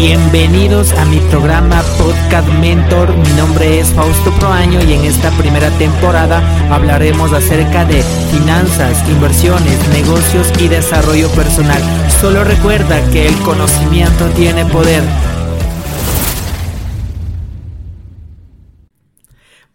Bienvenidos a mi programa Podcast Mentor. Mi nombre es Fausto Proaño y en esta primera temporada hablaremos acerca de finanzas, inversiones, negocios y desarrollo personal. Solo recuerda que el conocimiento tiene poder.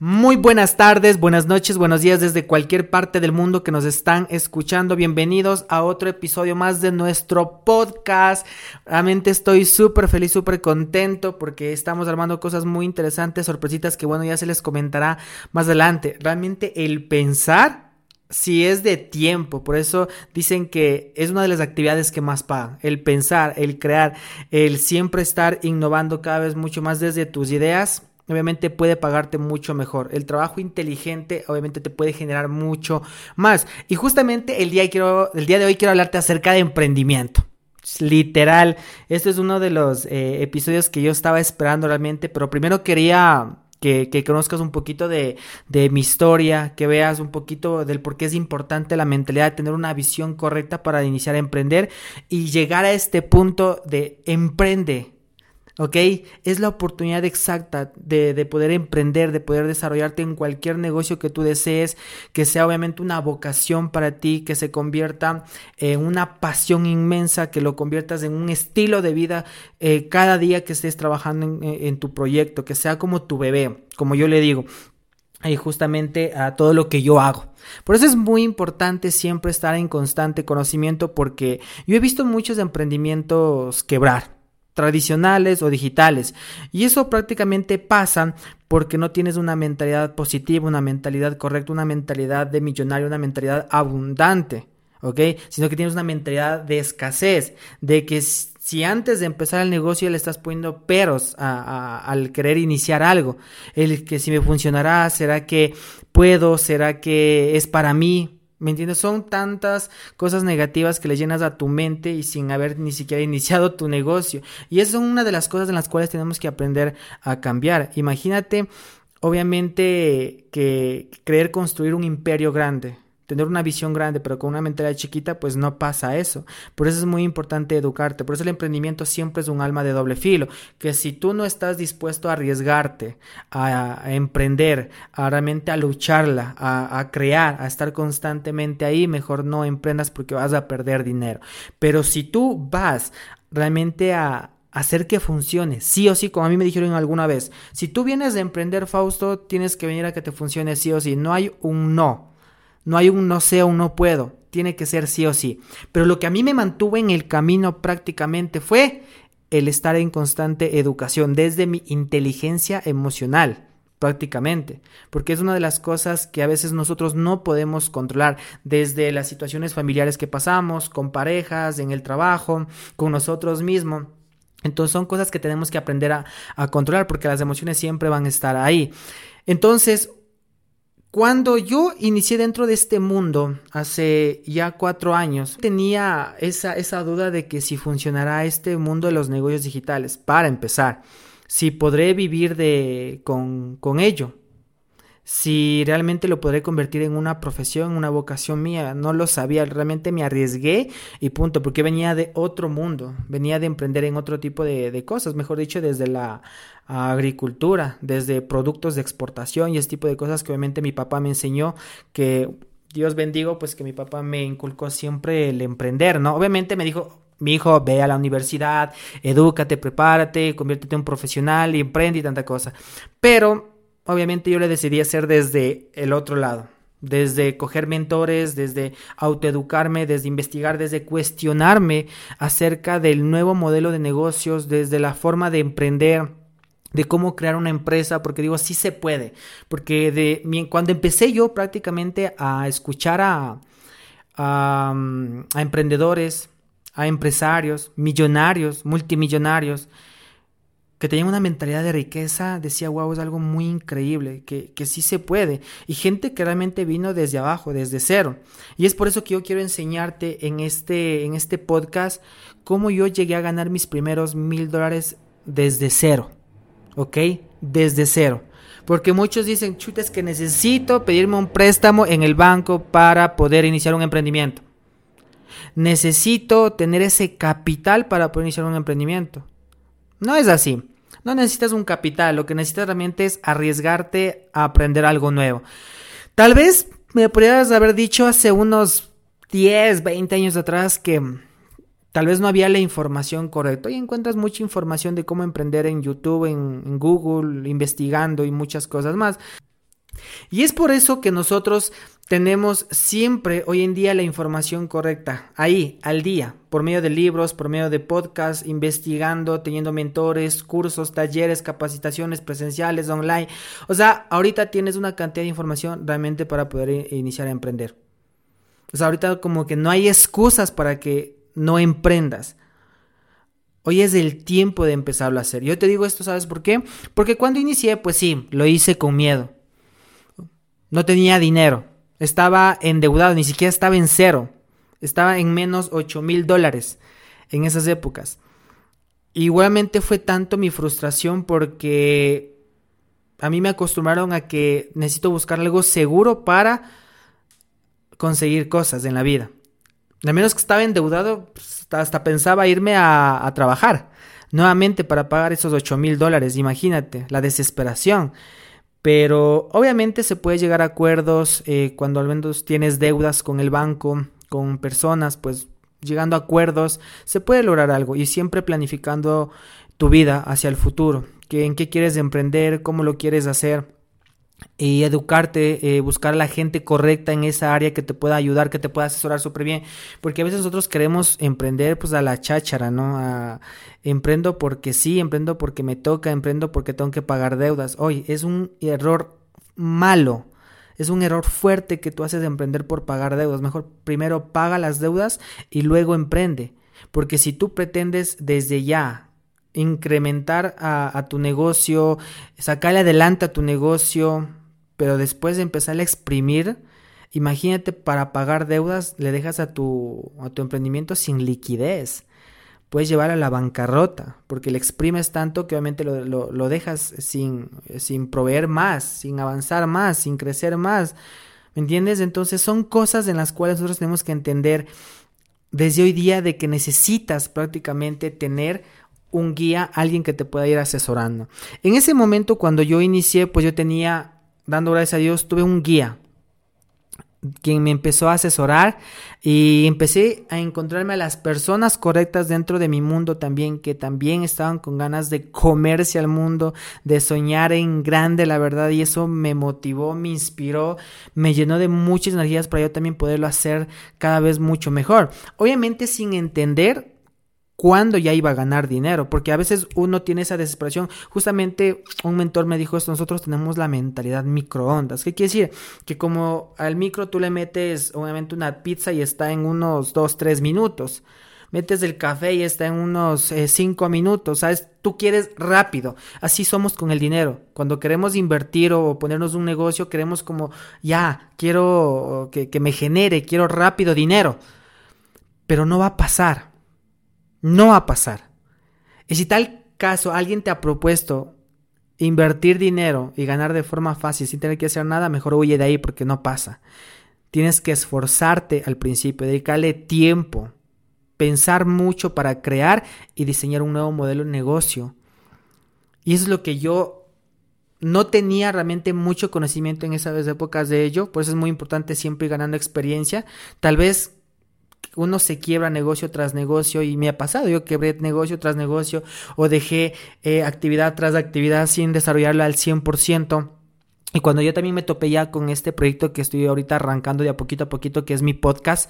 Muy buenas tardes, buenas noches, buenos días desde cualquier parte del mundo que nos están escuchando. Bienvenidos a otro episodio más de nuestro podcast. Realmente estoy súper feliz, súper contento porque estamos armando cosas muy interesantes, sorpresitas que bueno, ya se les comentará más adelante. Realmente el pensar si es de tiempo, por eso dicen que es una de las actividades que más pagan, el pensar, el crear, el siempre estar innovando cada vez mucho más desde tus ideas obviamente puede pagarte mucho mejor. El trabajo inteligente obviamente te puede generar mucho más. Y justamente el día, quiero, el día de hoy quiero hablarte acerca de emprendimiento. Literal, este es uno de los eh, episodios que yo estaba esperando realmente, pero primero quería que, que, conozcas un poquito de, de, mi historia, que veas un poquito del por qué es importante la mentalidad tener una visión correcta para iniciar a emprender y llegar a este punto de emprende, ¿ok? Es la oportunidad exacta de, poder emprender, de poder desarrollarte en cualquier negocio que tú desees, que sea obviamente una vocación para ti, que se convierta en una pasión inmensa, que lo conviertas en un estilo de vida eh, cada día que estés trabajando en, en tu proyecto, que sea como tu bebé, como yo le digo y justamente a todo lo que yo hago. Por eso es muy importante siempre estar en constante conocimiento porque yo he visto muchos emprendimientos quebrar tradicionales o digitales. Y eso prácticamente pasa porque no tienes una mentalidad positiva, una mentalidad correcta, una mentalidad de millonario, una mentalidad abundante, ¿ok? Sino que tienes una mentalidad de escasez, de que si antes de empezar el negocio le estás poniendo peros al querer iniciar algo, el que si me funcionará, será que puedo, será que es para mí, ¿Me entiendes? Son tantas cosas negativas que le llenas a tu mente y sin haber ni siquiera iniciado tu negocio. Y esa es una de las cosas en las cuales tenemos que aprender a cambiar. Imagínate, obviamente, que creer construir un imperio grande tener una visión grande, pero con una mentalidad chiquita, pues no pasa eso. Por eso es muy importante educarte. Por eso el emprendimiento siempre es un alma de doble filo. Que si tú no estás dispuesto a arriesgarte, a, emprender, a realmente a lucharla, a, crear, a estar constantemente ahí, mejor no emprendas porque vas a perder dinero. Pero si tú vas realmente a hacer que funcione, sí o sí, como a mí me dijeron alguna vez, si tú vienes de emprender, Fausto, tienes que venir a que te funcione sí o sí, no hay un no. No hay un no sé o no puedo, tiene que ser sí o sí. Pero lo que a mí me mantuvo en el camino prácticamente fue el estar en constante educación desde mi inteligencia emocional prácticamente, porque es una de las cosas que a veces nosotros no podemos controlar, desde las situaciones familiares que pasamos, con parejas, en el trabajo, con nosotros mismos. Entonces son cosas que tenemos que aprender a, a controlar porque las emociones siempre van a estar ahí. Entonces, cuando yo inicié dentro de este mundo hace ya cuatro años, tenía esa, esa duda de que si funcionará este mundo de los negocios digitales, para empezar, si podré vivir de, con, con ello si realmente lo podré convertir en una profesión, una vocación mía. No lo sabía, realmente me arriesgué y punto, porque venía de otro mundo, venía de emprender en otro tipo de, cosas, mejor dicho, desde la agricultura, desde productos de exportación y ese tipo de cosas que obviamente mi papá me enseñó que Dios bendigo, pues que mi papá me inculcó siempre el emprender, ¿no? Obviamente me dijo, mi hijo, ve a la universidad, edúcate, prepárate, conviértete en un profesional y emprende y tanta cosa. Pero obviamente yo le decidí hacer desde el otro lado, desde coger mentores, desde autoeducarme, desde investigar, desde cuestionarme acerca del nuevo modelo de negocios, desde la forma de emprender de cómo crear una empresa, porque digo, sí se puede, porque de, cuando empecé yo prácticamente a escuchar a, a, a emprendedores, a empresarios, millonarios, multimillonarios, que tenían una mentalidad de riqueza, decía, wow, es algo muy increíble, que, que sí se puede. Y gente que realmente vino desde abajo, desde cero. Y es por eso que yo quiero enseñarte en este, en este podcast cómo yo llegué a ganar mis primeros mil dólares desde cero. ¿Ok? Desde cero. Porque muchos dicen, chutes, que necesito pedirme un préstamo en el banco para poder iniciar un emprendimiento. Necesito tener ese capital para poder iniciar un emprendimiento. No es así. No necesitas un capital, lo que necesitas realmente es arriesgarte a aprender algo nuevo. Tal vez me podrías haber dicho hace unos 10, 20 años atrás que tal vez no había la información correcta. Hoy encuentras mucha información de cómo emprender en YouTube, en, Google, investigando y muchas cosas más. Y es por eso que nosotros tenemos siempre hoy en día la información correcta, ahí, al día, por medio de libros, por medio de podcasts, investigando, teniendo mentores, cursos, talleres, capacitaciones presenciales, online. O sea, ahorita tienes una cantidad de información realmente para poder iniciar a emprender. O sea, ahorita como que no hay excusas para que no emprendas. Hoy es el tiempo de empezarlo a hacer. Yo te digo esto, ¿sabes por qué? Porque cuando inicié, pues sí, lo hice con miedo. No tenía dinero estaba endeudado, ni siquiera estaba en cero. Estaba en menos 8 mil dólares en esas épocas. Igualmente fue tanto mi frustración porque a mí me acostumbraron a que necesito buscar algo seguro para conseguir cosas en la vida. Al menos que estaba endeudado, pues, hasta pensaba irme a, a trabajar nuevamente para pagar esos 8 mil dólares. Imagínate, la desesperación. Pero obviamente se puede llegar a acuerdos eh, cuando al menos tienes deudas con el banco, con personas, pues llegando a acuerdos se puede lograr algo y siempre planificando tu vida hacia el futuro, que en qué quieres emprender, cómo lo quieres hacer y educarte, eh, buscar a la gente correcta en esa área que te pueda ayudar, que te pueda asesorar súper bien, porque a veces nosotros queremos emprender pues a la cháchara, ¿no? emprendo porque sí, emprendo porque me toca, emprendo porque tengo que pagar deudas. Hoy es un error malo, es un error fuerte que tú haces de emprender por pagar deudas. Mejor primero paga las deudas y luego emprende, porque si tú pretendes desde ya incrementar a, tu negocio, sacarle adelante a tu negocio, pero después de empezar a exprimir, imagínate para pagar deudas le dejas a tu, a tu emprendimiento sin liquidez. Puedes llevar a la bancarrota porque le exprimes tanto que obviamente lo, lo, dejas sin, sin proveer más, sin avanzar más, sin crecer más. ¿Me entiendes? Entonces son cosas en las cuales nosotros tenemos que entender desde hoy día de que necesitas prácticamente tener un guía, alguien que te pueda ir asesorando. En ese momento, cuando yo inicié, pues yo tenía, dando gracias a Dios, tuve un guía quien me empezó a asesorar y empecé a encontrarme a las personas correctas dentro de mi mundo también, que también estaban con ganas de comerse al mundo, de soñar en grande, la verdad, y eso me motivó, me inspiró, me llenó de muchas energías para yo también poderlo hacer cada vez mucho mejor. Obviamente sin entender cuándo ya iba a ganar dinero, porque a veces uno tiene esa desesperación. Justamente un mentor me dijo esto, nosotros tenemos la mentalidad microondas. ¿Qué quiere decir? Que como al micro tú le metes obviamente una pizza y está en unos 2, 3 minutos. Metes el café y está en unos 5 eh, minutos, ¿sabes? Tú quieres rápido. Así somos con el dinero. Cuando queremos invertir o ponernos un negocio, queremos como, ya, quiero que me genere, quiero rápido dinero. Pero no va a pasar no va a pasar. Y si tal caso alguien te ha propuesto invertir dinero y ganar de forma fácil sin tener que hacer nada, mejor huye de ahí porque no pasa. Tienes que esforzarte al principio, dedicarle tiempo, pensar mucho para crear y diseñar un nuevo modelo de negocio. Y eso es lo que yo no tenía realmente mucho conocimiento en esas épocas de ello, por eso es muy importante siempre ir ganando experiencia. Tal vez uno se quiebra negocio tras negocio y me ha pasado, yo quebré negocio tras negocio o dejé eh, actividad tras actividad sin desarrollarla al 100%. Y cuando yo también me topé ya con este proyecto que estoy ahorita arrancando de a poquito a poquito, que es mi podcast,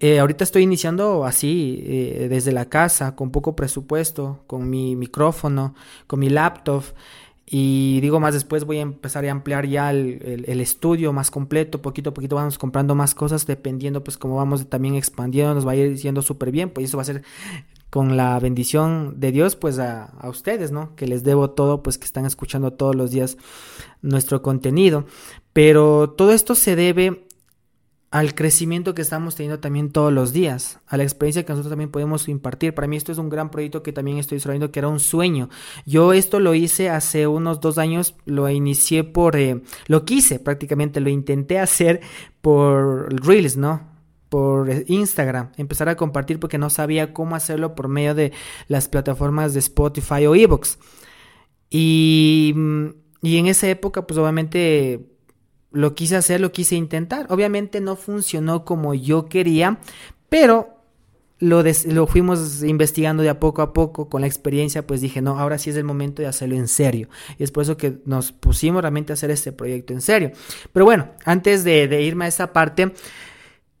eh, ahorita estoy iniciando así, eh, desde la casa, con poco presupuesto, con mi micrófono, con mi laptop. Y digo más después voy a empezar a ampliar ya el, estudio más completo, poquito a poquito vamos comprando más cosas, dependiendo pues como vamos también expandiendo, nos va a ir yendo súper bien, pues eso va a ser con la bendición de Dios pues a, a, ustedes, ¿no? Que les debo todo, pues que están escuchando todos los días nuestro contenido. Pero todo esto se debe al crecimiento que estamos teniendo también todos los días, a la experiencia que nosotros también podemos impartir. Para mí esto es un gran proyecto que también estoy desarrollando, que era un sueño. Yo esto lo hice hace unos dos años, lo inicié por, eh, lo quise prácticamente, lo intenté hacer por Reels, ¿no? por Instagram, empezar a compartir porque no sabía cómo hacerlo por medio de las plataformas de Spotify o Evox. Y, y en esa época, pues obviamente lo quise hacer, lo quise intentar. Obviamente no funcionó como yo quería, pero lo, lo, fuimos investigando de a poco a poco con la experiencia, pues dije, no, ahora sí es el momento de hacerlo en serio. Y es por eso que nos pusimos realmente a hacer este proyecto en serio. Pero bueno, antes de, irme a esa parte,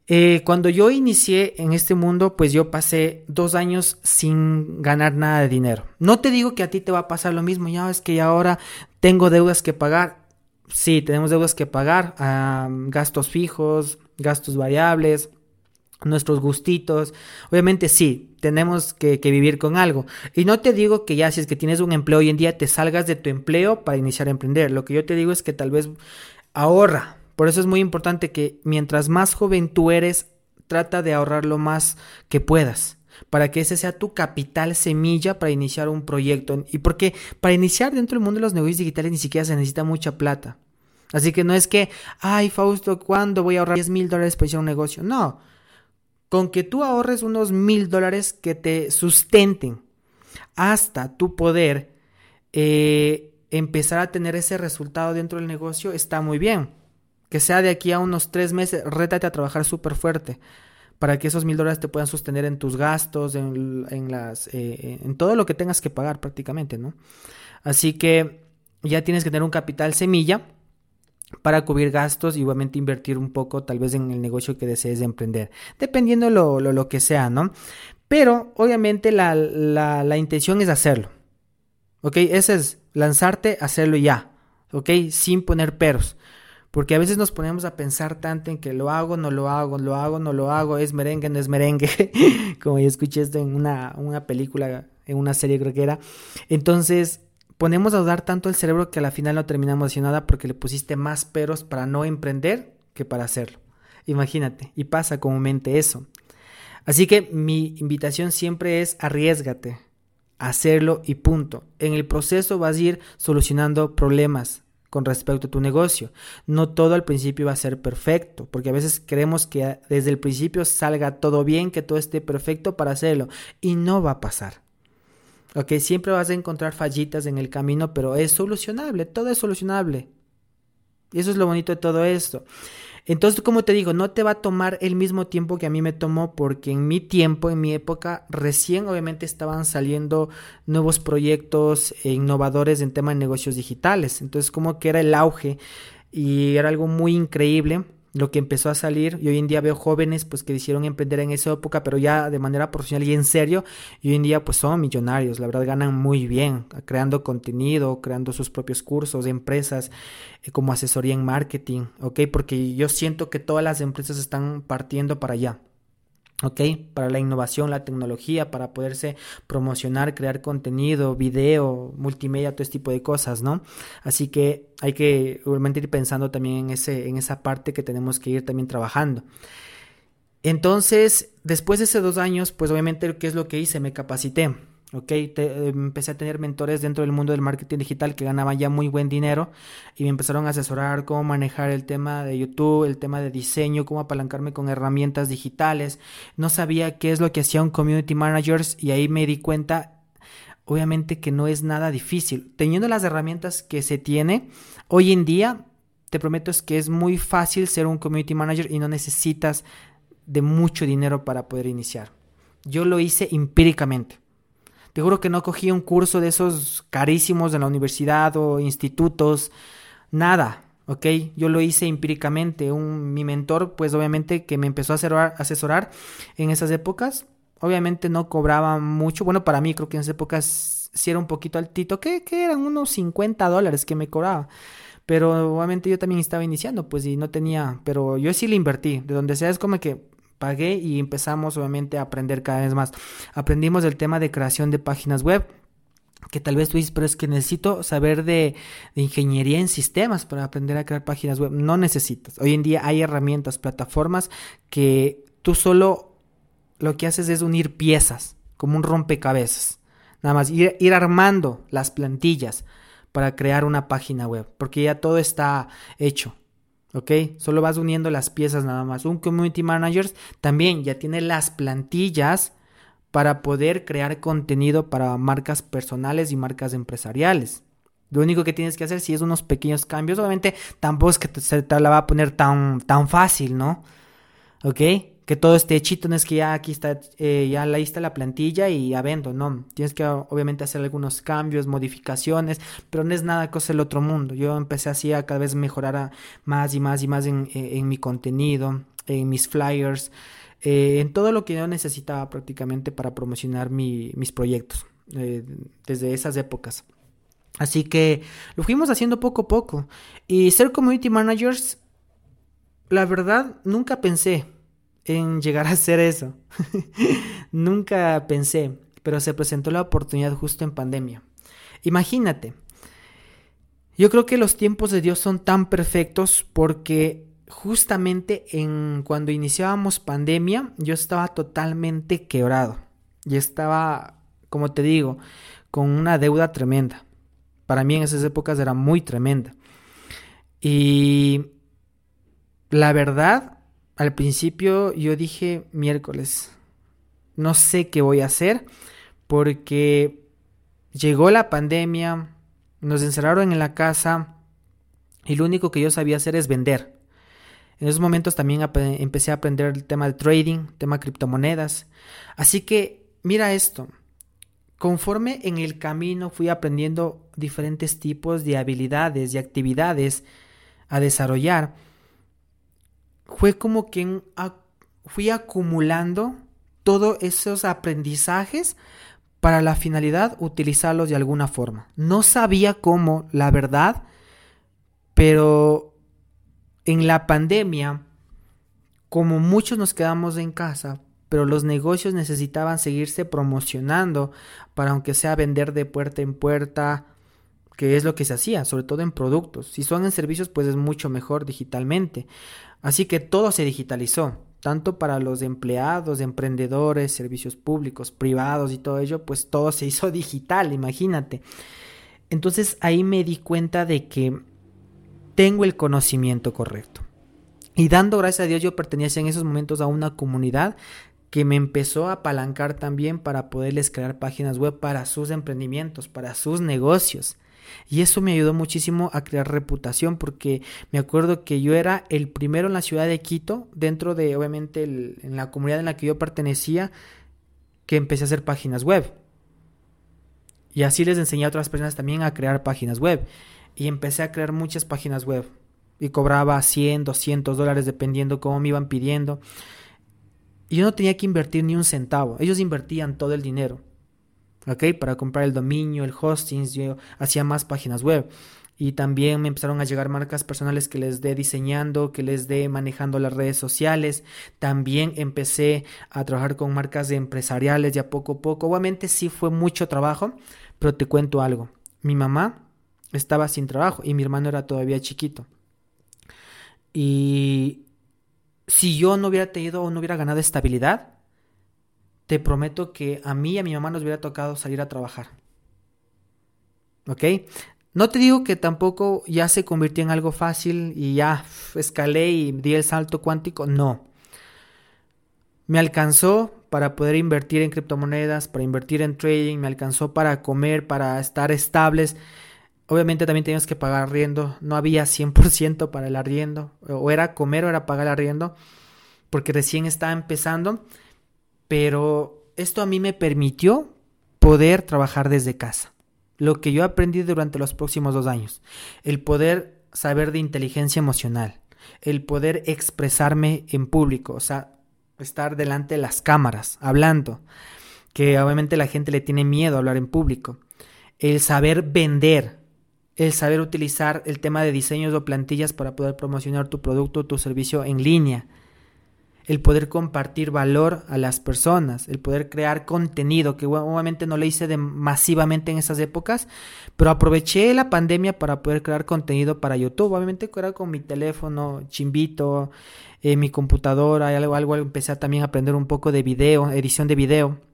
eh, cuando yo inicié en este mundo, pues yo pasé dos años sin ganar nada de dinero. No te digo que a ti te va a pasar lo mismo, ya es que ahora tengo deudas que pagar. Sí, tenemos deudas que pagar, gastos fijos, gastos variables, nuestros gustitos. Obviamente sí, tenemos que, que, vivir con algo. Y no te digo que ya si es que tienes un empleo hoy en día te salgas de tu empleo para iniciar a emprender. Lo que yo te digo es que tal vez ahorra, por eso es muy importante que mientras más joven tú eres, trata de ahorrar lo más que puedas para que ese sea tu capital semilla para iniciar un proyecto. Y porque para iniciar dentro del mundo de los negocios digitales ni siquiera se necesita mucha plata. Así que no es que, ay Fausto, ¿cuándo voy a ahorrar 10 mil dólares para iniciar un negocio? No, con que tú ahorres unos mil dólares que te sustenten hasta tu poder eh, empezar a tener ese resultado dentro del negocio está muy bien que sea de aquí a unos tres meses, rétate a trabajar súper fuerte para que esos mil dólares te puedan sostener en tus gastos, en, las, eh, en todo lo que tengas que pagar prácticamente, ¿no? Así que ya tienes que tener un capital semilla para cubrir gastos y obviamente invertir un poco tal vez en el negocio que desees emprender, dependiendo lo, lo, lo que sea, ¿no? Pero obviamente la, la, la intención es hacerlo, ¿ok? Ese es lanzarte, hacerlo ya, ¿ok? Sin poner peros. Porque a veces nos ponemos a pensar tanto en que lo hago, no lo hago, lo hago, no lo hago, es merengue, no es merengue, como yo escuché esto en una, una película, en una serie creo que era. Entonces, ponemos a dudar tanto el cerebro que a la final no terminamos haciendo nada porque le pusiste más peros para no emprender que para hacerlo. Imagínate, y pasa comúnmente eso. Así que mi invitación siempre es arriesgate, hacerlo y punto. En el proceso vas a ir solucionando problemas, con respecto a tu negocio. No todo al principio va a ser perfecto, porque a veces queremos que desde el principio salga todo bien, que todo esté perfecto para hacerlo, y no va a pasar. Ok, siempre vas a encontrar fallitas en el camino, pero es solucionable, todo es solucionable. Y eso es lo bonito de todo esto. Entonces, como te digo, no te va a tomar el mismo tiempo que a mí me tomó porque en mi tiempo, en mi época, recién obviamente estaban saliendo nuevos proyectos e innovadores en tema de negocios digitales. Entonces, como que era el auge y era algo muy increíble lo que empezó a salir y hoy en día veo jóvenes pues que decidieron emprender en esa época pero ya de manera profesional y en serio y hoy en día pues son millonarios. La verdad ganan muy bien creando contenido creando sus propios cursos empresas eh, como asesoría en marketing ok porque yo siento que todas las empresas están partiendo para allá ¿ok? Para la innovación, la tecnología, para poderse promocionar, crear contenido, video, multimedia, todo este tipo de cosas, ¿no? Así que hay que obviamente ir pensando también en, ese, en esa parte que tenemos que ir también trabajando. Entonces, después de esos dos años, pues obviamente, ¿qué es lo que hice? Me capacité. Ok, empecé a tener mentores dentro del mundo del marketing digital que ganaban ya muy buen dinero y me empezaron a asesorar cómo manejar el tema de YouTube, el tema de diseño, cómo apalancarme con herramientas digitales. No sabía qué es lo que hacía un community manager y ahí me di cuenta, obviamente, que no es nada difícil. Teniendo las herramientas que se tiene hoy en día, te prometo es que es muy fácil ser un community manager y no necesitas de mucho dinero para poder iniciar. Yo lo hice empíricamente. Te juro que no cogí un curso de esos carísimos de la universidad o institutos, nada, ¿ok? Yo lo hice empíricamente. Un, mi mentor, pues obviamente que me empezó a asesorar, en esas épocas, obviamente no cobraba mucho. Bueno, para mí creo que en esas épocas sí era un poquito altito, que, que eran unos 50 dólares que me cobraba. Pero obviamente yo también estaba iniciando, pues y no tenía, pero yo sí le invertí. De donde sea es como que pagué y empezamos obviamente a aprender cada vez más. Aprendimos el tema de creación de páginas web que tal vez tú dices, pero es que necesito saber de, ingeniería en sistemas para aprender a crear páginas web. No necesitas. Hoy en día hay herramientas, plataformas que tú solo lo que haces es unir piezas, como un rompecabezas. Nada más ir, ir armando las plantillas para crear una página web, porque ya todo está hecho. ¿Ok? Solo vas uniendo las piezas nada más. Un community manager también ya tiene las plantillas para poder crear contenido para marcas personales y marcas empresariales. Lo único que tienes que hacer si es unos pequeños cambios, obviamente tampoco es que se te la va a poner tan, tan fácil, ¿no? ¿Ok? Que todo esté hechito, no es que ya aquí está, eh, ya la está la plantilla y ya vendo, no. Tienes que obviamente hacer algunos cambios, modificaciones, pero no es nada cosa del otro mundo. Yo empecé así a cada vez mejorar más y más y más en, en mi contenido, en mis flyers, eh, en todo lo que yo necesitaba prácticamente para promocionar mis proyectos eh, desde esas épocas. Así que lo fuimos haciendo poco a poco. Y ser community managers, la verdad, nunca pensé en llegar a hacer eso. nunca pensé, pero se presentó la oportunidad justo en pandemia. Imagínate, yo creo que los tiempos de Dios son tan perfectos porque justamente en cuando iniciábamos pandemia, yo estaba totalmente quebrado. Y estaba, como te digo, con una deuda tremenda. Para mí en esas épocas era muy tremenda. Y la verdad, al principio yo dije miércoles, no sé qué voy a hacer porque llegó la pandemia, nos encerraron en la casa y lo único que yo sabía hacer es vender. En esos momentos también empecé a aprender el tema de trading, tema de criptomonedas. Así que mira esto. Conforme en el camino fui aprendiendo diferentes tipos de habilidades y actividades a desarrollar, fue como que fui acumulando todos esos aprendizajes para la finalidad utilizarlos de alguna forma. No sabía cómo, la verdad, pero en la pandemia, como muchos nos quedamos en casa, pero los negocios necesitaban seguirse promocionando para aunque sea vender de puerta en puerta, que es lo que se hacía, sobre todo en productos. Si son en servicios, pues es mucho mejor digitalmente. Así que todo se digitalizó, tanto para los empleados, emprendedores, servicios públicos, privados y todo ello, pues todo se hizo digital, imagínate. Entonces ahí me di cuenta de que tengo el conocimiento correcto. Y dando gracias a Dios yo pertenecía en esos momentos a una comunidad que me empezó a apalancar también para poderles crear páginas web para sus emprendimientos, para sus negocios. Y eso me ayudó muchísimo a crear reputación porque me acuerdo que yo era el primero en la ciudad de Quito, dentro de obviamente en la comunidad en la que yo pertenecía, que empecé a hacer páginas web. Y así les enseñé a otras personas también a crear páginas web y empecé a crear muchas páginas web y cobraba 100, 200 dólares dependiendo cómo me iban pidiendo. Y yo no tenía que invertir ni un centavo, ellos invertían todo el dinero. ¿Ok? Para comprar el dominio, el hosting, yo hacía más páginas web. Y también me empezaron a llegar marcas personales que les dé diseñando, que les dé manejando las redes sociales. También empecé a trabajar con marcas empresariales ya poco a poco. Obviamente sí fue mucho trabajo, pero te cuento algo. Mi mamá estaba sin trabajo y mi hermano era todavía chiquito. Y si yo no hubiera tenido o no hubiera ganado estabilidad, te prometo que a mí y a mi mamá nos hubiera tocado salir a trabajar. ¿Ok? No te digo que tampoco ya se convirtió en algo fácil y ya escalé y di el salto cuántico. No. Me alcanzó para poder invertir en criptomonedas, para invertir en trading, me alcanzó para comer, para estar estables Obviamente también teníamos que pagar arriendo, no había 100% para el arriendo, o era comer o era pagar el arriendo, porque recién estaba empezando, pero esto a mí me permitió poder trabajar desde casa. Lo que yo aprendí durante los próximos dos años, el poder saber de inteligencia emocional, el poder expresarme en público, o sea, estar delante de las cámaras, hablando, que obviamente la gente le tiene miedo a hablar en público, el saber vender, el saber utilizar el tema de diseños o plantillas para poder promocionar tu producto o tu servicio en línea, el poder compartir valor a las personas, el poder crear contenido, que obviamente no lo hice de masivamente en esas épocas, pero aproveché la pandemia para poder crear contenido para YouTube, obviamente era con mi teléfono, chimbito, eh, mi computadora, algo, algo, empecé también a aprender un poco de video, edición de video.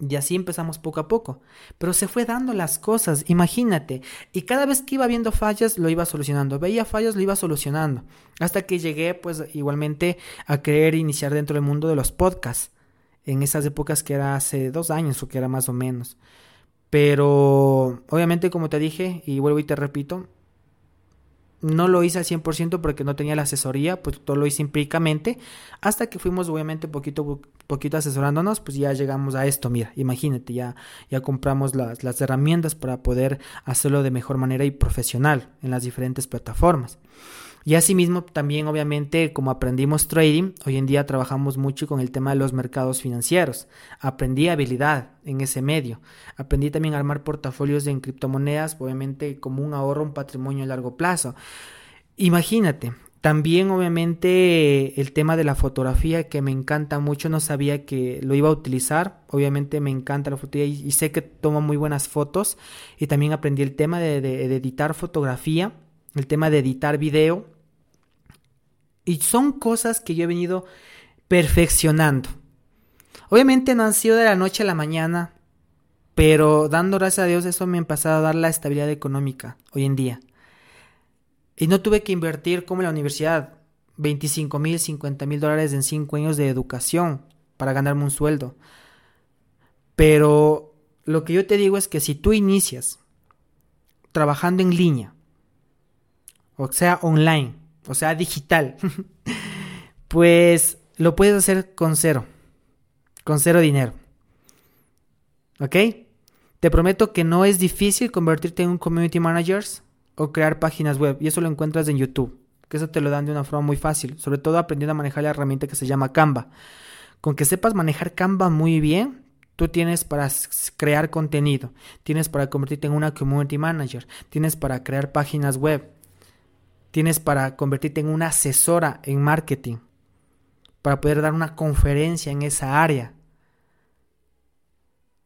Y así empezamos poco a poco. Pero se fue dando las cosas, imagínate. Y cada vez que iba viendo fallas, lo iba solucionando. Veía fallas, lo iba solucionando. Hasta que llegué, pues, igualmente a querer iniciar dentro del mundo de los podcasts. En esas épocas que era hace dos años o que era más o menos. Pero, obviamente, como te dije, y vuelvo y te repito, no lo hice al 100% porque no tenía la asesoría, pues todo lo hice empíricamente, hasta que fuimos obviamente poquito poquito asesorándonos, pues ya llegamos a esto, mira, imagínate, ya, ya compramos las, las herramientas para poder hacerlo de mejor manera y profesional en las diferentes plataformas. Y asimismo, también obviamente, como aprendimos trading, hoy en día trabajamos mucho con el tema de los mercados financieros. Aprendí habilidad en ese medio. Aprendí también a armar portafolios en criptomonedas, obviamente como un ahorro, un patrimonio a largo plazo. Imagínate, también obviamente el tema de la fotografía que me encanta mucho, no sabía que lo iba a utilizar, obviamente me encanta la fotografía y, sé que tomo muy buenas fotos y también aprendí el tema de, de editar fotografía, el tema de editar video y son cosas que yo he venido perfeccionando. Obviamente no han sido de la noche a la mañana, pero dando gracias a Dios eso me ha empezado a dar la estabilidad económica hoy en día. Y no tuve que invertir como en la universidad 25 mil, 50 mil dólares en 5 años de educación para ganarme un sueldo. Pero lo que yo te digo es que si tú inicias trabajando en línea, o sea, online, o sea, digital, pues lo puedes hacer con cero, con cero dinero. ¿Ok? Te prometo que no es difícil convertirte en un community manager o crear páginas web, y eso lo encuentras en YouTube, que eso te lo dan de una forma muy fácil, sobre todo aprendiendo a manejar la herramienta que se llama Canva. Con que sepas manejar Canva muy bien, tú tienes para crear contenido, tienes para convertirte en una community manager, tienes para crear páginas web, tienes para convertirte en una asesora en marketing, para poder dar una conferencia en esa área.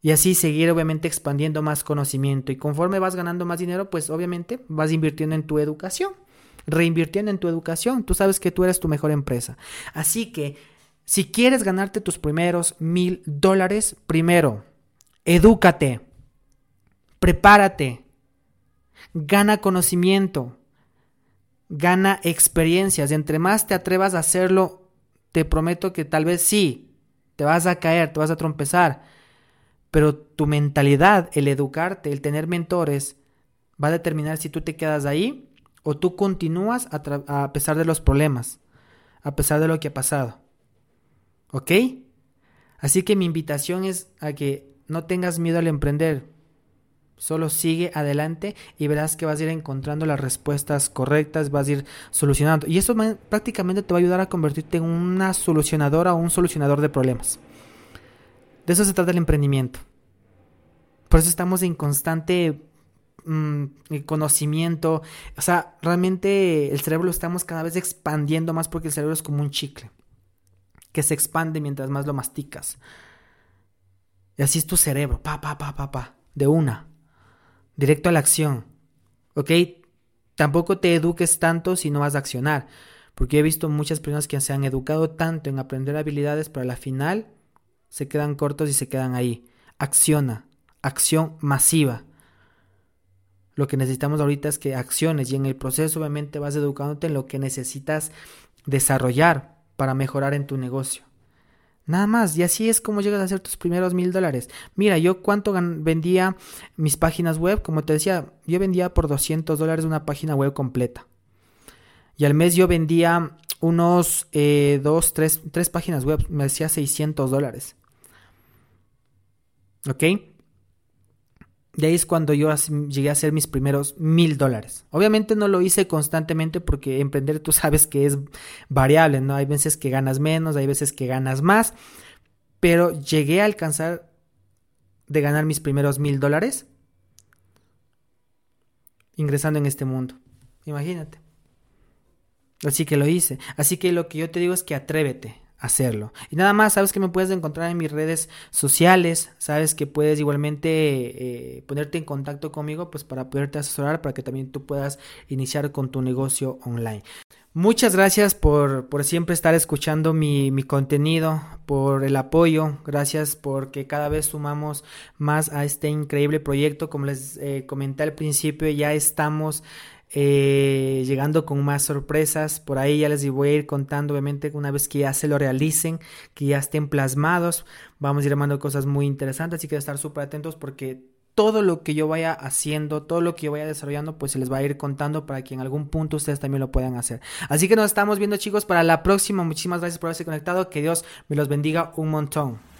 Y así seguir obviamente expandiendo más conocimiento. Y conforme vas ganando más dinero, pues obviamente vas invirtiendo en tu educación, reinvirtiendo en tu educación. Tú sabes que tú eres tu mejor empresa. Así que si quieres ganarte tus primeros mil dólares, primero, edúcate, prepárate, gana conocimiento, gana experiencias. Entre más te atrevas a hacerlo, te prometo que tal vez sí, te vas a caer, te vas a trompezar. Pero tu mentalidad, el educarte, el tener mentores, va a determinar si tú te quedas ahí o tú continúas a, pesar de los problemas, a pesar de lo que ha pasado. ¿Ok? Así que mi invitación es a que no tengas miedo al emprender. Solo sigue adelante y verás que vas a ir encontrando las respuestas correctas, vas a ir solucionando. Y eso prácticamente te va a ayudar a convertirte en una solucionadora o un solucionador de problemas. De eso se trata el emprendimiento. Por eso estamos en constante mm, conocimiento. O sea, realmente el cerebro lo estamos cada vez expandiendo más porque el cerebro es como un chicle. Que se expande mientras más lo masticas. Y así es tu cerebro. Pa, pa, pa, pa, pa. De una directo a la acción. ¿Ok? Tampoco te eduques tanto si no vas a accionar. Porque he visto muchas personas que se han educado tanto en aprender habilidades, pero a la final se quedan cortos y se quedan ahí. Acciona. Acción masiva. Lo que necesitamos ahorita es que acciones y en el proceso obviamente vas educándote en lo que necesitas desarrollar para mejorar en tu negocio. Nada más, y así es como llegas a hacer tus primeros mil dólares. Mira, yo cuánto vendía mis páginas web, como te decía, yo vendía por 200 dólares una página web completa. Y al mes yo vendía unos eh, dos, tres, tres páginas web, me decía 600 dólares. ¿Ok? De ahí es cuando yo llegué a hacer mis primeros mil dólares. Obviamente no lo hice constantemente porque emprender tú sabes que es variable, ¿no? Hay veces que ganas menos, hay veces que ganas más, pero llegué a alcanzar de ganar mis primeros mil dólares ingresando en este mundo. Imagínate. Así que lo hice. Así que lo que yo te digo es que atrévete, hacerlo. Y nada más, sabes que me puedes encontrar en mis redes sociales, sabes que puedes igualmente eh, ponerte en contacto conmigo pues para poderte asesorar, para que también tú puedas iniciar con tu negocio online. Muchas gracias por, por siempre estar escuchando mi, mi, contenido, por el apoyo, gracias porque cada vez sumamos más a este increíble proyecto. Como les eh, comenté al principio, ya estamos eh, llegando con más sorpresas. Por ahí ya les voy a ir contando, obviamente, una vez que ya se lo realicen, que ya estén plasmados, vamos a ir armando cosas muy interesantes. Así que estar súper atentos porque todo lo que yo vaya haciendo, todo lo que yo vaya desarrollando, pues se les va a ir contando para que en algún punto ustedes también lo puedan hacer. Así que nos estamos viendo chicos para la próxima. Muchísimas gracias por haberse conectado. Que Dios me los bendiga un montón.